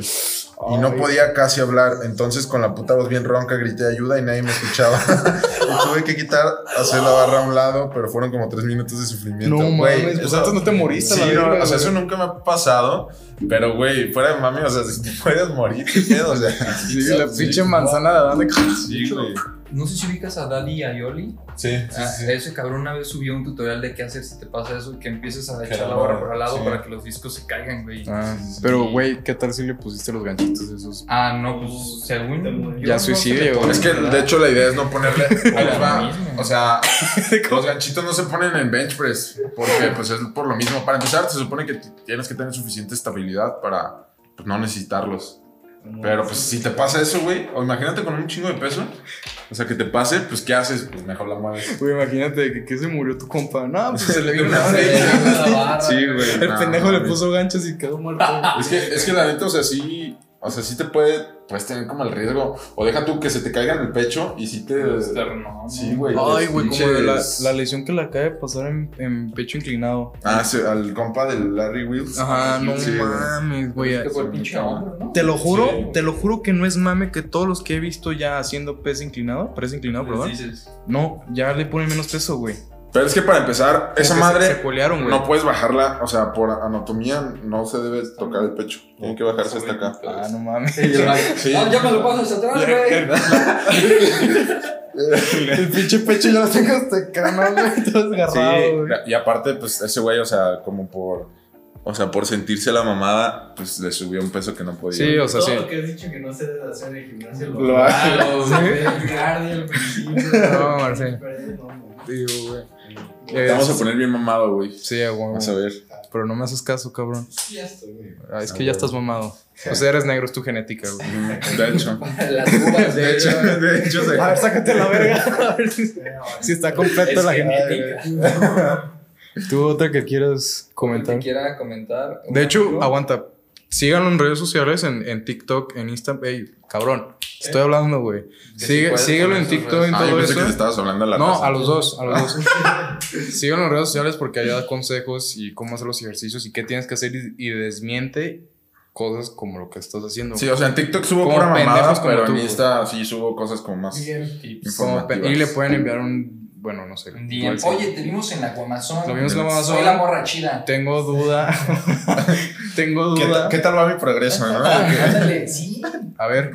Y no podía casi hablar, entonces con la puta voz bien ronca grité ayuda y nadie me escuchaba. y tuve que quitar, hacer la barra a un lado, pero fueron como tres minutos de sufrimiento. No Güey, mames, pues antes no te moriste, Sí, la no, verga, o sea, güey. eso nunca me ha pasado, pero güey, fuera de mami, o sea, si te puedes morir, qué pedo, o sea. Sí, la pinche manzana de Adán de Sí, güey. No sé si ubicas a Dali y a Yoli. Sí, Ah, Ese cabrón una vez subió un tutorial de qué hacer si te pasa eso y que empieces a echar la barra por al lado sí. para que los discos se caigan, güey. Ah, pero güey, ¿qué tal si le pusiste los ganchitos esos? Ah, no, pues según. yo Ya suicidio, Es que de hecho la idea es no ponerle. Ahí les va. O sea, los ganchitos no se ponen en bench press porque pues es por lo mismo. Para empezar, se supone que tienes que tener suficiente estabilidad para pues, no necesitarlos. Pero pues si te pasa eso, güey, o imagínate con un chingo de peso, o sea, que te pase, pues ¿qué haces? Pues mejor la mueves. Güey, imagínate que, que se murió tu compa. No, pues se le vino Una. Sí, güey. El no, pendejo le güey. puso ganchos y quedó muerto. Es que, es que la neta, o sea, sí, o sea, sí te puede, puedes tener como el riesgo, o deja tú que se te caiga en el pecho y sí te... Externo, Sí, güey. Ay, güey, como de la, la lesión que le acaba de pasar en, en pecho inclinado. Ah, sí, al compa del Larry Wheels. Ajá, no Sí, mames, güey. Te lo juro, Sí. te lo juro que no es mame que todos los que he visto ya haciendo peso inclinado, press inclinado, dices. No, ya le ponen menos peso, güey. Pero es que para empezar, esa madre Se, se colearon, güey. no puedes bajarla, o sea, por anatomía no se debe tocar el pecho. Tiene que bajarse hasta acá. Ah, no mames. Sí. No, ya me lo pasas atrás, güey. El pinche pecho ya lo tengo hasta acá, ¿no, güey? Todo desgarrado, Sí, güey. y aparte, pues ese güey, o sea, como por, o sea, por sentirse la mamada, pues le subió un peso que no podía. Sí, o sea, Todo sí. lo que has dicho que no se debe hacer en gimnasio lo, Lo hago. ¿Sí? El cardio al principio. No, Marcelo. Digo, güey. Te vamos a poner bien mamado, güey. Sí, a huevo. Vas a ver. Pero no me haces caso, cabrón. Sí, ya estoy, güey. Ah, es que ya estás mamado. O sea, eres negro, es tu genética, güey. De hecho. Las uvas, De hecho, de hecho, se- A ver, sácate la verga. A ver si, si está completa Es la genética. genética. ¿Tú otra que quieras Que comentar? quiera comentar. De hecho, Amigo. aguanta. Síganlo en redes sociales, en, en TikTok, en Instagram. Ey, cabrón. Estoy hablando, güey. Sigue, síguelo en TikTok, en Ah, yo todo pensé que eso. estabas hablando a la No, a los dos, a los dos. Síganlo en redes sociales porque ahí da consejos y cómo hacer los ejercicios y qué tienes que hacer y, y desmiente cosas como lo que estás haciendo. Sí, o sea, en TikTok subo Como pura mamada, pendejos como pero tú, en. Insta sí subo cosas como más informativas. y le pueden enviar un, bueno, no sé. Oye, te vimos en la Guamazón. Lo vimos en la Guamazón. Soy la morra chida. Tengo duda. Tengo ¿Qué, duda. ta- qué tal va mi progreso, no? Ándale, sí. A ver,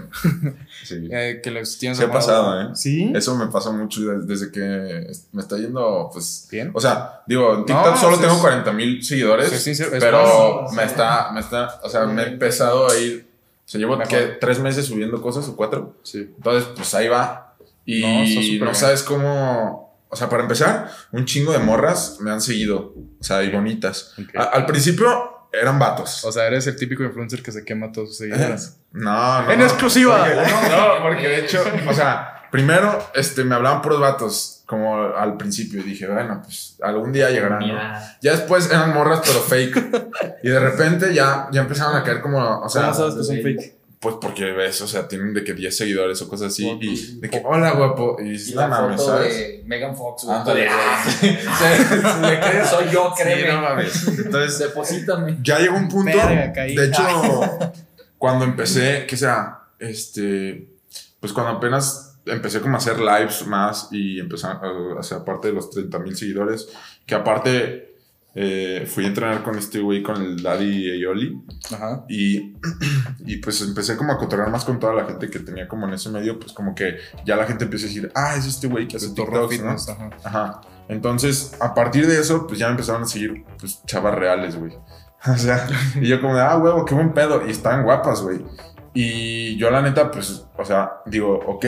Sí. eh, que les tienes Sí ha pasado, ¿eh? ¿Sí? Eso me pasa mucho des- desde que me está yendo, pues... Bien. O sea, digo, en TikTok No, solo sí tengo es- 40 mil seguidores, Sí, sí, sí, es pero más. me está, me está, o sea, me he empezado a ir, o sea, llevo que tres meses subiendo cosas o cuatro, Sí. entonces pues ahí va y No, no, sabes cómo, o sea, para empezar, un chingo de morras me han seguido, o sea, y bonitas. Ok. A- al principio eran vatos. O sea, eres el típico influencer que se quema a todos sus seguidores. No, no. ¡En exclusiva! Porque- no, porque de hecho, o sea, primero este, me hablaban puros vatos, como al principio, y dije, bueno, pues algún día llegarán. ¿no? Ya después eran morras, pero fake. y de repente ya, ya empezaron a caer como, o sea, ¿Cómo sabes que son fake? Pues porque ves, o sea, tienen de que 10 seguidores o cosas así, y de que, hola, guapo, y Y no la mames, foto ¿sabes? de Megan Fox. Ándale, Ah, güey. Crees, soy yo, Sí, créeme. no mames. Entonces, Deposítame. ya llegó un punto. Verga. De hecho, cuando empecé, que sea, este, pues cuando apenas empecé como a hacer lives más y empecé a hacer aparte de los 30 mil seguidores, que aparte eh, fui a entrenar con este güey, con el Daddy Eyoli, Ajá. y, y pues empecé como a cotorrear más con toda la gente que tenía como en ese medio, pues como que ya la gente empieza a decir, ah, es este güey que hace TikToks, ¿no? ajá. Ajá. Entonces, a partir de eso, pues ya me empezaron a seguir, pues, chavas reales, güey. O sea, y yo como de, ah, huevo, qué buen pedo. Y estaban guapas, güey. Y yo la neta, pues, o sea, digo, ok,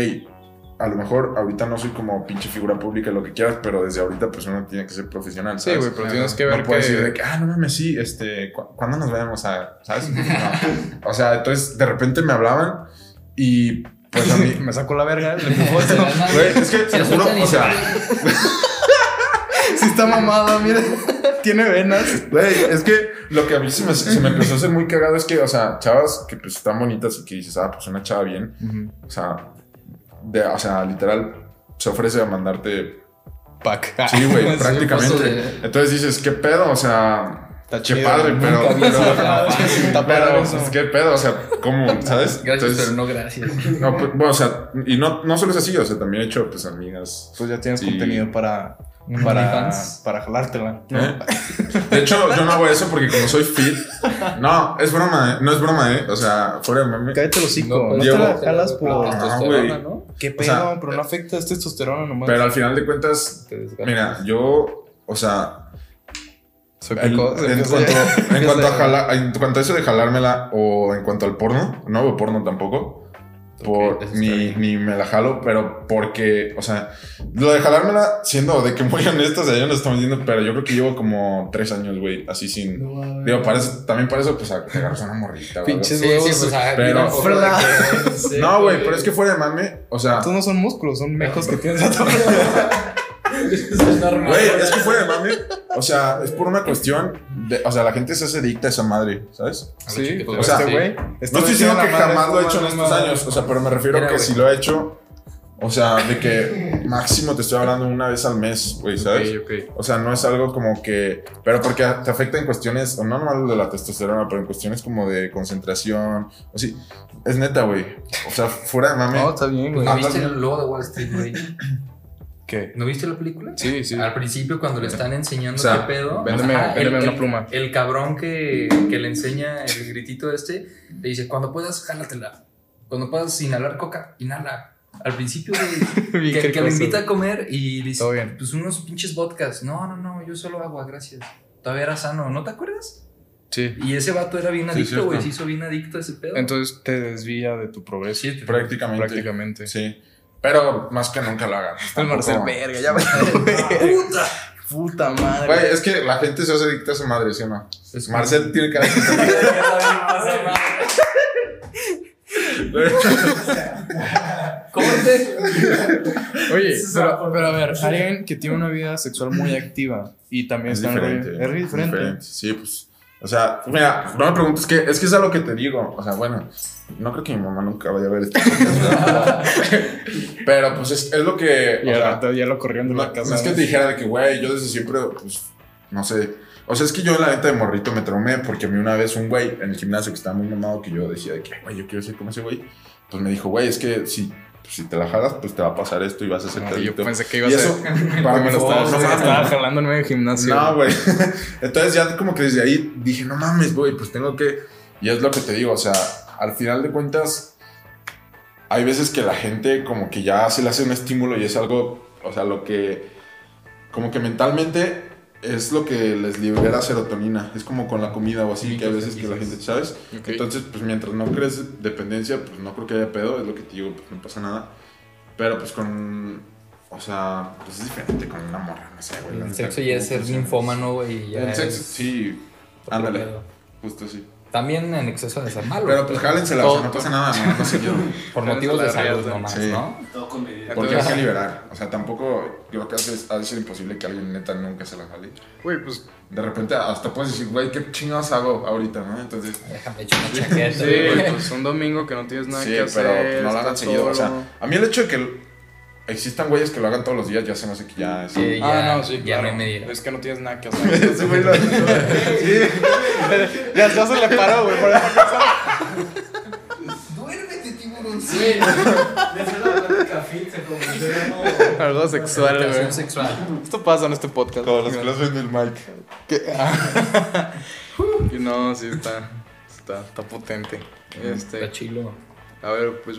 a lo mejor ahorita no soy como pinche figura pública, lo que quieras, pero desde ahorita, pues, uno tiene que ser profesional, Sí, ¿sabes? güey, pero tienes que ver no puedes que... decir de que, ah, no mames, sí, este, ¿cu- ¿cuándo nos vemos a, sabes? No. O sea, entonces, de repente me hablaban y, pues, a mí... me sacó la verga, le. Güey, es que, te Se juro, o se sea... Sí está mamado, mira. Tiene venas. Güey, es que lo que a mí se me, se me empezó a hacer muy cagado es que, o sea, chavas que pues están bonitas y que dices, ah, pues una chava bien, o sea, de, o sea, literal, se ofrece a mandarte pack. Sí, güey, prácticamente. de- Entonces dices, ¿qué pedo? O sea, Está qué chido, padre, pero. Pero- pues, ¿qué pedo? O sea, ¿cómo? ¿Sabes? Gracias, Entonces, pero no gracias. no, pues, bueno, o sea, y no, no solo es así, o sea, también he hecho, pues, amigas. Pues ya tienes contenido para. Para, para jalártela. ¿Eh? De hecho, yo no hago eso porque como soy fit. No, es broma, ¿eh? No es broma, ¿eh? O sea, fuera de mame. Cállate los hocico. No, No, te la jalas por. Testosterona. ¿no? ¿Qué O pedo? sea, pero no afecta es testosterona nomás. Pero al final de cuentas, mira, yo, o sea, en, empieza cuanto, en, cuanto a ya- jala- en cuanto a eso de jalármela o en cuanto al porno, no hago porno tampoco. Por, ni, ni me la jalo, pero porque, o sea, lo de jalármela, siendo de que muy honesto, o sea, yo no estamos diciendo, pero yo creo que llevo como tres años, güey, así sin. No. Digo, para eso, también para eso, pues, agarras una morrita, güey. Pinches Sí, sí, huevos. pues, pero- que- No, güey, pero es que fuera de mame, o sea, Estos no son músculos, son mecos que tienes a. es normal. güey, es que fuera de mame, o sea, es por una cuestión de, o sea, la gente se hace adicta a esa madre, ¿sabes? Sí, pues O sea, este güey. No estoy diciendo que jamás lo he hecho en estos años, o sea, pero me refiero Mira, que güey. si lo he hecho, o sea, de que máximo te estoy hablando una vez al mes, güey, ¿sabes? Ok, ok. O sea, no es algo como que. Pero porque te afecta en cuestiones, o no nomás lo de la testosterona, pero en cuestiones como de concentración. O sí, es neta, güey. O sea, fuera de mame. No, está bien, güey. ¿No Hablas viste de- el logo de Wall Street, güey? ¿Qué? ¿No viste la película? Sí, sí. Al principio, cuando le están enseñando O sea, qué pedo. véndeme- ajá, véndeme el- una el- pluma. El cabrón que, que le enseña el gritito este, le dice: Cuando puedas, jálatela. Cuando puedas inhalar coca, inhala. Al principio, güey, que, que lo invita a comer y dice: Todo bien. Pues unos pinches vodkas. No, no, no, yo solo agua, gracias. Todavía era sano, ¿no te acuerdas? Sí. Y ese vato era bien adicto, güey. se hizo bien adicto a ese pedo. Entonces te desvía de tu progreso. Sí, prácticamente. Prácticamente. Sí. Pero más que nunca lo hagan. El Marcel verga, ya me ¡Puta! Puta madre. Güey, es que la gente se hace adicta a esa madre, ¿sí o no? Es Marcel tiene que ¿Cómo te? Oye, pero, pero a ver, alguien que tiene una vida sexual muy activa y también Es está en diferente. rollo- Es diferente. Sí, pues. O sea, mira, no me preguntes que es que es a lo que te digo. O sea, bueno, no creo que mi mamá nunca vaya a ver ¿verdad? Pero pues es, es lo que. Y o sea, ya lo corrieron de no, la casa. no es que te dijera de que, güey, yo desde siempre, pues, no sé. O sea, es que yo en la neta de morrito me traumé porque a mí una vez un güey en el gimnasio que estaba muy mamado que yo decía de que, güey, yo quiero ser como ese güey. Pues me dijo, güey, es que si, si te la jalas, pues te va a pasar esto y vas a ser No, yo pensé que iba a eso, para me lo estaba, no jalando en medio gimnasio. No, güey. Entonces ya como que desde ahí dije, no mames, güey, pues tengo que... Y es lo que te digo, o sea, al final de cuentas, hay veces que la gente como que ya se le hace un estímulo y es algo, o sea, lo que... Como que mentalmente es lo que les libera serotonina. Es como con la comida o así, que a veces que la gente, ¿sabes? Entonces, pues mientras no crees dependencia, pues no creo que haya pedo, es lo que te digo, pues no pasa nada. Pero pues con... O sea, pues es diferente con una morra, no sé, güey. El neta, sexo ya es ¿cómo ser ninfómano, güey. El sexo, es sí. Ándale, justo sí. También en exceso de ser malo. Pero pues jálensela, o sea, no pasa nada, no, no sé yo. por motivos de la salud nomás, Sí. ¿no? Todo con medida. Porque hay que liberar. O sea, tampoco creo que hace- ha de ser imposible que alguien neta nunca se la jale. Güey, pues. De repente hasta puedes decir, güey, ¿qué chingados hago ahorita, no? Entonces, Déjame echar una chaqueta. Sí, güey. pues un domingo que no tienes nada sí, que hacer. pero pues, no lo hagan estás seguido. O sea, a mí el hecho de que existan güeyes que lo hagan todos los días ya se me hace que ya es. Sí, ya, ah, no, sí, ya claro. no hay medida. Es que no tienes nada que hacer. Güey lo- ya, ya se le paró, güey. por- Duérmete, tiburón. En algo- sexual, güey. sexual. Esto pasa en este podcast. Como los que los ven del mic. Y no, sí, está. Está, está potente. Está Este. chilo. A ver, pues.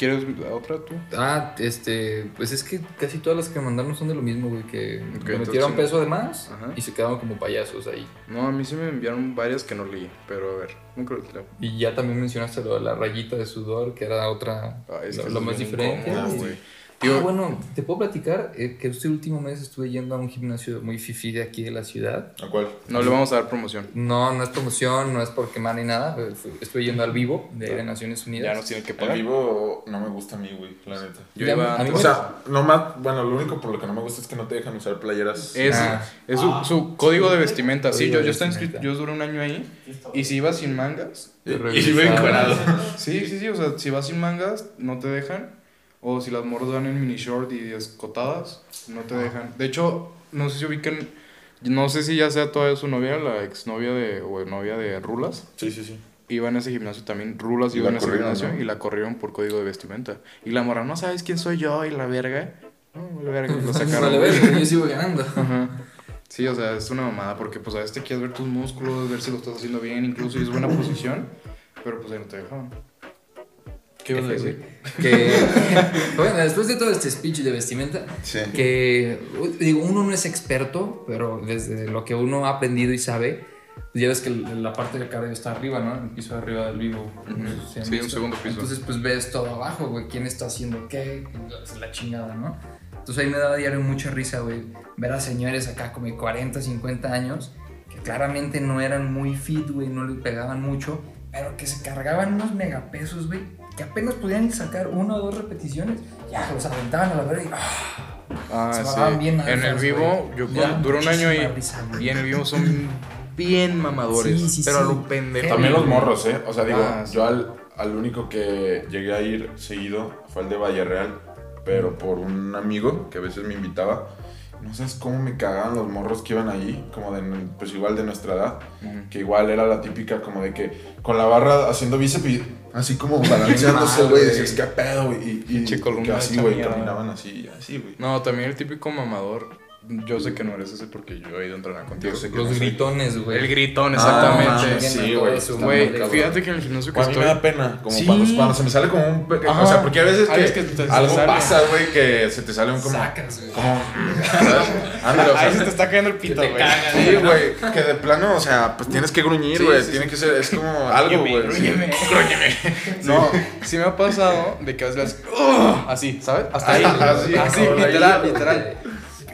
¿Quieres otra tú? Ah, este, pues es que casi todas las que mandaron son de lo mismo, güey, que entonces metieron peso de más Ajá. y se quedaron como payasos ahí. No, a mí sí me enviaron varias que no leí. Pero a ver, nunca lo leo. Y ya también mencionaste lo de la rayita de sudor, que era otra, Ay, es lo, que lo es más diferente. incómodo, güey. Ah, bueno, te puedo platicar eh, que este último mes estuve yendo a un gimnasio muy fifi de aquí de la ciudad. ¿A cuál? No le vamos a dar promoción. No, no es promoción, no es por quemar ni nada. fui- Estoy yendo al vivo de, de Naciones Unidas. Ya nos tiene que El pagar. vivo no me gusta a mí, güey, la neta. Yo Ya, iba a mí. O sea, no más, bueno, lo único por lo que no me gusta es que no te dejan usar playeras. Es, Ah. es su, su código de vestimenta. Sí, yo, yo estaba inscrito, yo duré un año ahí. Y si ibas sin mangas, Y- y iba encuerado. Sí, sí, sí. O sea, si vas sin mangas, no te dejan. O si las morras van en mini short y escotadas, no te dejan. De hecho, no sé si ubican, no sé si ya sea todavía su novia, la exnovia de, o novia de Rulas. Sí, sí, sí. Iba en ese gimnasio también, Rulas iba en ese gimnasio ¿no? y la corrieron por código de vestimenta. Y la morra, no sabes quién soy yo y la verga. No, la verga, lo sacaron. Yo sigo ganando. Ajá. Sí, o sea, es una mamada porque pues a veces te quieres ver tus músculos, ver si lo estás haciendo bien, incluso si es buena posición, pero pues ahí no te dejaron. ¿Qué ibas a decir? Que, bueno, después de todo este speech de vestimenta, Sí. que digo, uno no es experto, pero desde lo que uno ha aprendido y sabe, ya ves que la parte del cardio está arriba, ¿no? El piso de arriba del vivo. Sí, un visto. segundo piso. Entonces, pues ves todo abajo, güey, quién está haciendo qué, es la chingada, ¿no? Entonces ahí me daba diario mucha risa, güey, ver a señores acá como de 40, 50 años, que claramente no eran muy fit, güey, no le pegaban mucho, pero que se cargaban unos megapesos, güey, que apenas podían sacar una o dos repeticiones, ya los aventaban a la verga y ¡ah! Ah, Se sí. bien en el vivo, yo duró un año y, risa, y en el vivo son bien mamadores. Sí, sí, pero a lo pendejo. También los morros, ¿eh? O sea, digo, Ah, sí. yo al, al único que llegué a ir seguido fue el de Valle Real, pero por un amigo que a veces me invitaba. No sabes cómo me cagaban los morros que iban allí, como de, pues igual de nuestra edad, que igual era la típica como de que con la barra haciendo bíceps y así como balanceándose, güey, decías, qué pedo, güey, y, y que así, güey, caminaban así, así, güey. No, también el típico mamador. Yo sé que no eres ese porque yo he ido a entrenar contigo. Yo sé que Los no gritones, güey. El gritón, Ah, exactamente. mames, sí, güey. Güey, Cabrón. fíjate que en el gimnasio que A mí me estoy. da pena, como Sí. cuando, cuando se me sale como un. Ajá. O sea, porque a veces que, veces que te- algo sale. pasa, güey, que se te sale un como. Sacas, güey. como ¿sabes? Ándale, o sea, Ahí se te está cayendo el pito, güey. Sí, güey, que de plano, o sea, pues tienes que gruñir, Sí, güey. sí, Tiene sí. que ser, es como algo, güey. Grúñeme. No, sí me ha pasado de que a veces así, ¿sabes? Hasta ahí. Así, literal, literal.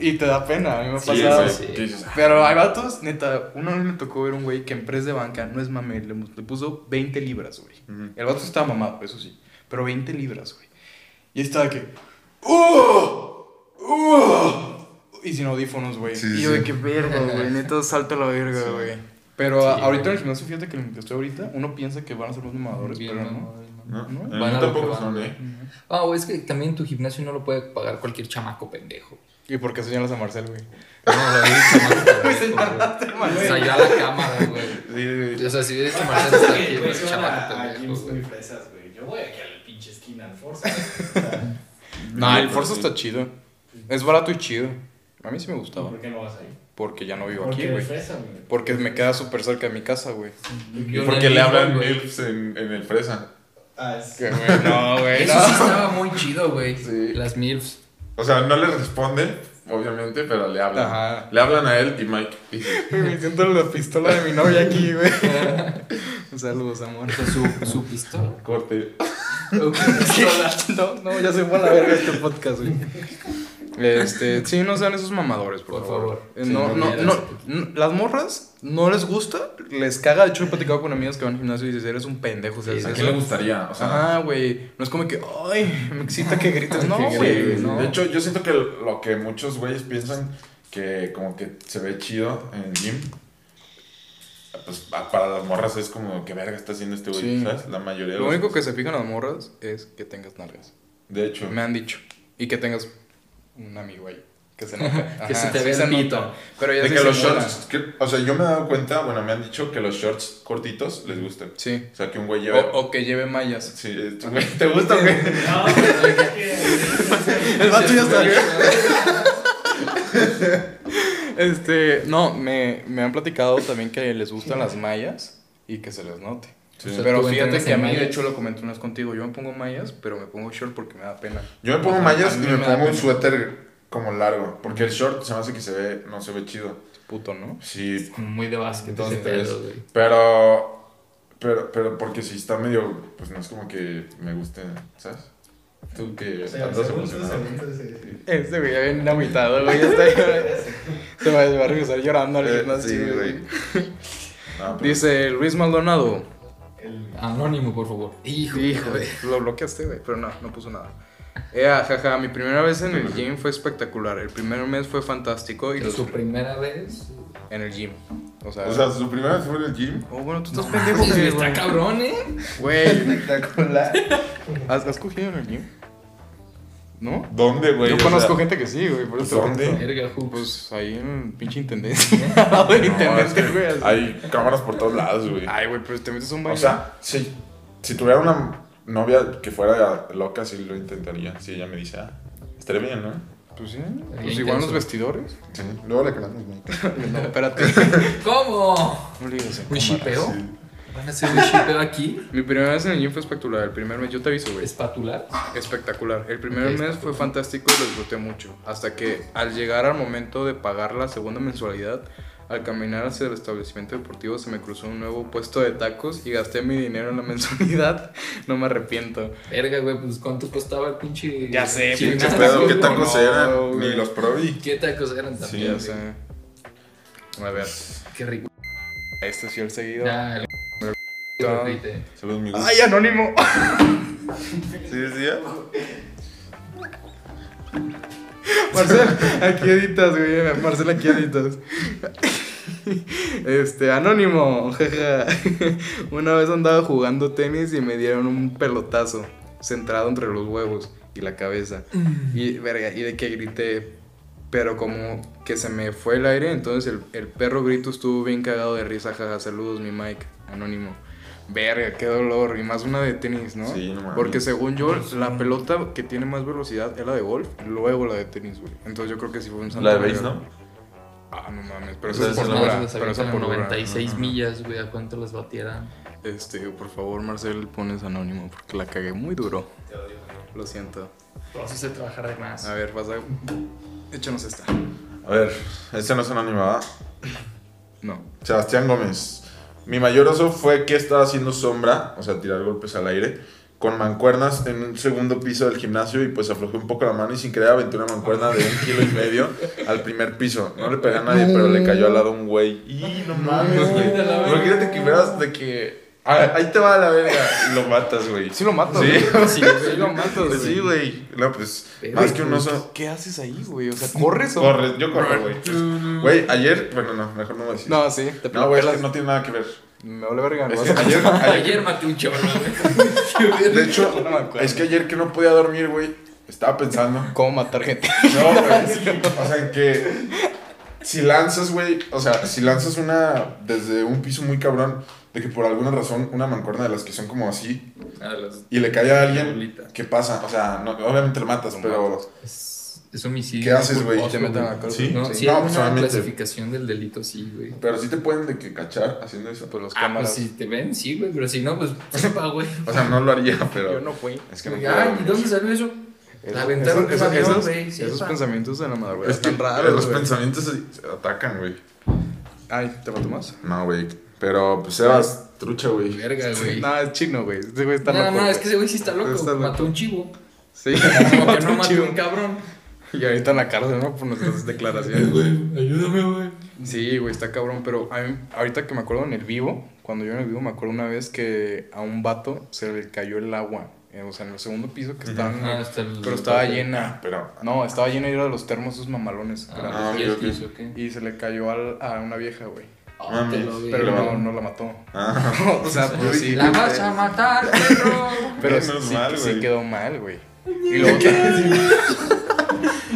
Y te da pena, a mí me ha Sí, pasado. sí. dices, ah, Pero hay vatos, neta, una vez me tocó ver un güey que en press de banca, no es mame, le, le puso 20 libras, güey. Ujú. El vato estaba mamado, eso sí, pero 20 libras, güey. Y estaba que, ¡Uh! ¡Uh! Y sin audífonos, güey. Sí, y sí, yo de sí. que verga, güey, neta salta la verga, güey. Pero Sí, ahorita güey. en el gimnasio, fíjate que en el que estoy ahorita, uno piensa que van a ser los mamadores, Bien, pero no. ¿no? ¿no? Eh, Van a tampoco son. ¿eh? Ah, güey, es que también tu gimnasio no lo puede pagar cualquier chamaco pendejo. ¿Y por qué señalas a Marcel, güey? No, lo vi chamaco pendejo, güey. Salió a la cámara, güey. O sea, si hubiera dicho Marcel está aquí, Güey, güey, van chamaco a- a pendejo, muy güey. fresas, güey. Yo voy aquí a la pinche esquina al Forza. No, el pues Forza está chido. Es barato y chido. A mí sí me gustaba. ¿Por qué no vas ahí? Porque ya no vivo aquí, güey. güey. Porque me queda súper cerca de mi casa, güey. Porque le hablan güey. MILFs en, en el fresa. Ah, es... Que, güey, no, güey. Eso sí estaba muy chido, güey. Las MILFs. O sea, no le responden, obviamente, pero le hablan. Ajá. Le hablan a él y Mike. Me siento la pistola de mi novia aquí, güey. Saludos, amor. Su, su pistola. corte. No, no, ya se fue a la verga este podcast, güey. Este, sí, no sean esos mamadores, por, Por favor. favor. Eh, Sí, no, no no, no, no, las morras no les gusta, les caga. De hecho, he platicado con amigos que van al gimnasio y dices, eres un pendejo. ¿A eso". quién le gustaría? O sea, Ajá, güey. No es como que, ay, me excita que grites. No, güey. De hecho, yo siento que lo que muchos güeyes piensan que como que se ve chido en el gym, pues pa- para las morras es como, ¿qué verga está haciendo este güey? Sí. ¿Sabes? La mayoría de lo los- único que se fijan las morras es que tengas nalgas. De hecho, Me han dicho. Y que tengas un amigo ahí. Que se nota. Que se te sí vea el nota. pito. Pero ya de que los shorts, que- o sea, yo me he dado cuenta, bueno, me han dicho que los shorts cortitos les gustan. Sí. O sea, que un güey lleve... O, o que lleve mallas. Sí, güey, ¿te gusta, güey? No, es que... El vato ya está. Este, no, me, me han platicado también que les gustan las mallas y que se les note. Sí. O sea, pero fíjate que a mí, de hecho, lo comenté una vez contigo. Yo me pongo mallas, pero me pongo short porque me da pena. Yo me pongo mallas y me pongo un suéter como largo, porque el short se me hace que se ve, no se ve chido. Puto, ¿no? Sí, Como muy de básquet. Entonces, pedo, güey. pero, pero, pero porque si está medio, pues no es como que me guste, ¿sabes? Tú que O sea, andas segundos, emocionado. sí. Este güey ya viene agüitado, güey. Se va, se va a regresar llorando al Eh, gimnasio, sí, güey. güey. No, pero- Dice Luis Maldonado. El... Anónimo, por favor. Hijo, Hijo, güey. lo bloqueaste, güey, pero no, no puso nada. Ea, jaja, mi primera vez en el gym fue espectacular. El primer mes fue fantástico y los- su primera vez. en el gym. O sea, O sea, su primera vez fue en el gym. oh, bueno, tú estás pendejo, güey. Está cabrón, ¿eh? Güey, ¿has, has cogido en el gym? ¿No? ¿Dónde, güey? Yo conozco sea, gente que sí, güey. Por eso ¿Dónde? Pues ahí en pinche intendencia. No, es intendente, que güey. hay cámaras por todos lados, güey. Ay, güey, pero te metes un baño. O sea, si, si tuviera una novia que fuera loca, sí lo intentaría. Si ella me dice, ah, estaría bien, ¿no? pues sí. Pues igual los vestidores. Sí. Luego le calamos, güey. No, espérate. ¿Cómo? No le digas ¿Un shipeo? Sí. ¿Van a hacer un shipeo aquí? Mi primera vez en el gym fue espectacular. El primer mes, yo te aviso, güey. ¿Espatular? Espectacular. El primer mes fue fantástico y lo disfruté mucho. Hasta que al llegar al momento de pagar la segunda mensualidad, al caminar hacia el establecimiento deportivo se me cruzó un nuevo puesto de tacos y gasté mi dinero en la mensualidad. No me arrepiento. Verga, güey, pues ¿cuánto costaba el pinche. Ya sé, pinche ¿Qué nada, pedo? ¿Qué tacos no, eran? güey. Ni los probé. ¿Qué tacos eran también? Sí, Ya sé. A ver, Qué rico. este sí el seguido. Ya, el. Saludos, mi ¡Ay, anónimo! ¿Sí decía? Marcel, aquí editas, güey. Marcel, aquí editas. Este, anónimo, jaja. Una vez andaba jugando tenis y me dieron un pelotazo centrado entre los huevos y la cabeza. Y, verga, y de que grité, pero como que se me fue el aire, entonces el, el perro grito estuvo bien cagado de risa, jaja. Saludos, mi Mike, anónimo. Verga, qué dolor. Y más una de tenis, ¿no? Sí, no mames. Porque según yo, la pelota que tiene más velocidad es la de golf, luego la de tenis, güey. Entonces yo creo que sí fue un santo La de base, ¿no? Ah, no mames, pero eso es por esa Esos no dura. madres se Pero eso avientan por a dura. 96 Ajá. millas, güey. ¿A cuánto las batieran? Este, por favor, Marcel, pones anónimo porque la cagué muy duro. Lo siento. Sí sé trabajar de más. A ver, vas a. Échanos esta. A ver, este no es anónimo, ¿verdad? No. Sebastián Gómez. Mi mayor oso fue que estaba haciendo sombra, o sea, tirar golpes al aire, con mancuernas en un segundo piso del gimnasio y pues aflojé un poco la mano y sin querer aventé una mancuerna de un kilo y medio al primer piso. No le pegué a nadie, pero le cayó al lado un güey. Y no mames, güey. Imagínate que veas de que... ah, ahí te va la verga y lo matas, güey. Sí lo matas, Sí. güey. Sí, Sí lo matas, Pues sí, güey. No, pues, Pero, más que un Güey, oso... ¿Qué haces ahí, güey? O sea, ¿corres o.? Corre, yo corro, güey. Güey, ayer... Bueno, no, mejor no voy a decir. No, sí, te No, güey, es que no tiene nada que ver. Me vale verga. Es que ayer, ayer, Ayer maté un cholo, güey. de hecho, No es que ayer que no podía dormir, güey, estaba pensando. ¿Cómo matar gente? No, güey. O sea, que si lanzas, güey, o sea, si lanzas una desde un piso muy cabrón, de que por alguna razón una mancuerna de las que son como así Ah, las- y le cae a alguien, Bolita. ¿qué pasa? O sea, no, obviamente lo matas, pero matas. Es, es homicidio. ¿Qué haces, güey? Te meten a la cárcel. Sí. No, Sí. sí, No, hay pues, una obviamente. clasificación del delito, sí, güey. pero sí te pueden de que cachar haciendo eso. Pues los Ah, cámaras. pues si te ven, sí, güey, pero si no, pues sepa, güey. O sea, no lo haría, pero Yo no fui. es que no Ay. ¿y dónde salió eso? La aventaron esos, de un esos, esos- güey, esos sepa. pensamientos de la madrugada Es que están raros. los pensamientos se, se atacan, güey. Ay, ¿te faltó más? No, güey. Pero pues Sebas, trucha, güey. Verga, güey. No, es chino, güey. Ese güey está No, loco. no, es güey. que ese güey sí está loco. Está loco. Mató un chivo. Sí. Como que no mató Chivo. un cabrón. Y ahorita en la cárcel, ¿no? Por nuestras declaraciones. Ayúdame, güey. Sí, güey, está cabrón. Pero a mí, ahorita que me acuerdo en el vivo, cuando yo en el vivo me acuerdo una vez que a un vato se le cayó el agua. eh, o sea, en el segundo piso que estaban. Ah, está el- pero estaba llena. Pero. No, estaba llena y era de los termos esos mamalones. Ah. Ah. Y se le cayó al- a una vieja, güey. Ah, te lo vi. Pero no, no la mató. Ah, o sea, pues sí. La vas a matar, perro. Pero sí, mal, sí quedó mal, güey. Y luego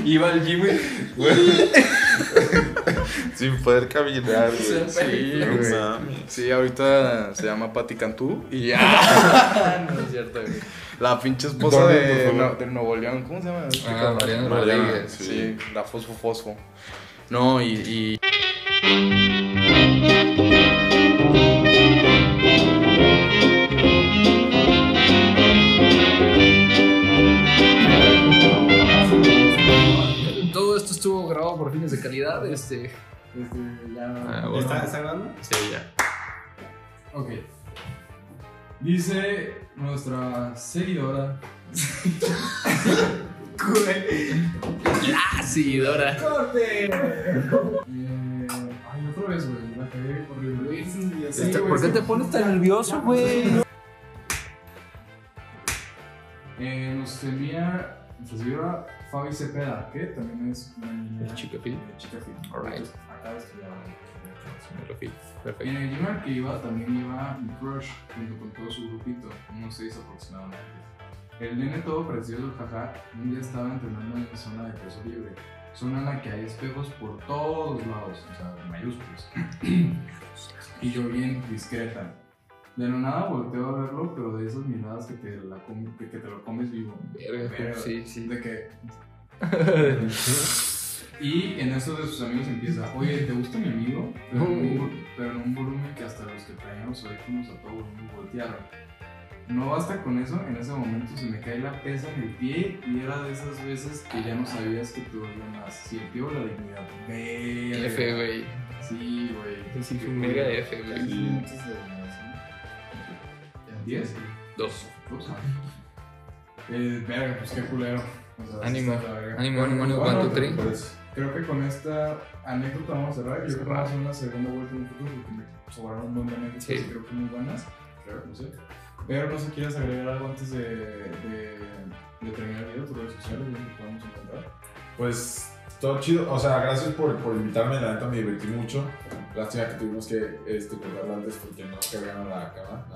Iba al gym, güey. sin poder caminar, güey. Sí, güey. Sí, ahorita se llama Patti Cantú y ya. no es cierto, güey. La pinche esposa de, no, de Nuevo León, ¿cómo se llama? Ah, Mariana Mariana, Rodríguez. sí. Sí, la Fosfo Fosfo. No, y, y Todo esto estuvo grabado por fines de calidad. Este. Este, ya. Ah, bueno. ¿Está, ¿Está grabando? Sí, ya. Ok. Dice nuestra seguidora. Ah, sí, Dora. ¡Corte! Este, ¿Por qué te pones tan nervioso, güey? Eh, nos envía, nos envía Fabi Cepeda, que también es una niña. ¿Es chica fit? eh, Chica fit. Alright. Acá estudiaba. Perfecto. En el gym al que iba también iba mi crush junto con todo su grupito, unos seis aproximadamente. El nene todo precioso, jaja, un día estaba entrenando en zona de peso libre. Zona en la que hay espejos por todos lados, o sea, mayúsculos. y yo bien discreta. De la nada volteo a verlo, pero de esas miradas que te, la que, te lo comes vivo. Verga, Verga. sí, sí. De que. y en eso de sus amigos empieza, oye, ¿te gusta mi amigo? Pero en, un, pero en un volumen que hasta los que traían los audífonos a todo volumen voltearon. No basta con eso, en ese momento se me cae la pesa en el pie y era de esas veces que ya no sabías que te dolía más. Si el pie o la dignidad. Verga. F, güey. Sí, güey. Sí, fue un mega F, güey. Sí. ¿Diez? Dos. Dos. Eh, verga, pues qué culero. O sea, Ánimo. Ánimo, ánimo, ánimo. Bueno, One, two, three. Pues, Creo que con esta anécdota vamos a cerrar. Yo creo que vamos a hacer una segunda vuelta en un futuro porque me sobraron un montón de anécdotas Sí. y creo que muy buenas. Creo, no sé. Pero no sé, ¿quieres agregar algo antes de, de, de terminar el video? ¿Tus redes sociales? ¿Dónde te podemos encontrar? Pues todo chido, o sea, gracias por, por invitarme, la neta me divertí mucho. Lástima que tuvimos que este, cortarlo antes porque no cargaron la cama.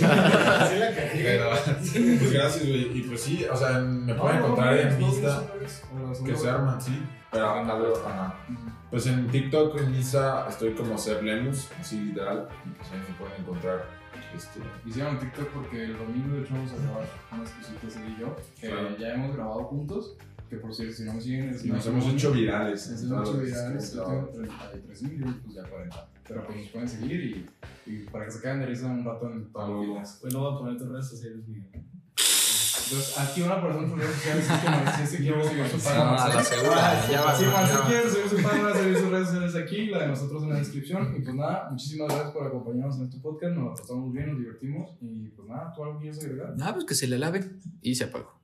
Nada, Pero, pues gracias, güey. Y pues sí, o sea, me pueden encontrar en Insta, que se arman, sí. Pero ajá. Pues en TikTok, en Insta, estoy como Ser Lemus, así literal. Y pues ahí me pueden encontrar. Este, Hicieron TikTok porque el domingo de hecho vamos a grabar unas cositas él y yo que Claro. ya hemos grabado juntos. Que por cierto, si no me siguen, es y nos hemos hecho virales. Mucho todas las virales, que yo hemos tengo 33 mil y pues ya 40. Pero pues nos pueden seguir y, y para que se queden de risa un rato en todo Ah, el fitness. Pues no voy a poner tus redes sociales, Miguel. Entonces, aquí una persona en sus redes sociales que Marcelo se quiere seguir su No, página. a la segura. Ya va. Si ya Marcelo va. quiere seguir su página, va a seguir sus redes sociales aquí, la de nosotros en la descripción. Y pues nada, muchísimas gracias por acompañarnos en este podcast. Nos la pasamos bien, nos divertimos. Y pues nada, ¿tú algo quieres agregar? Ah, pues que se le lave y se apagó.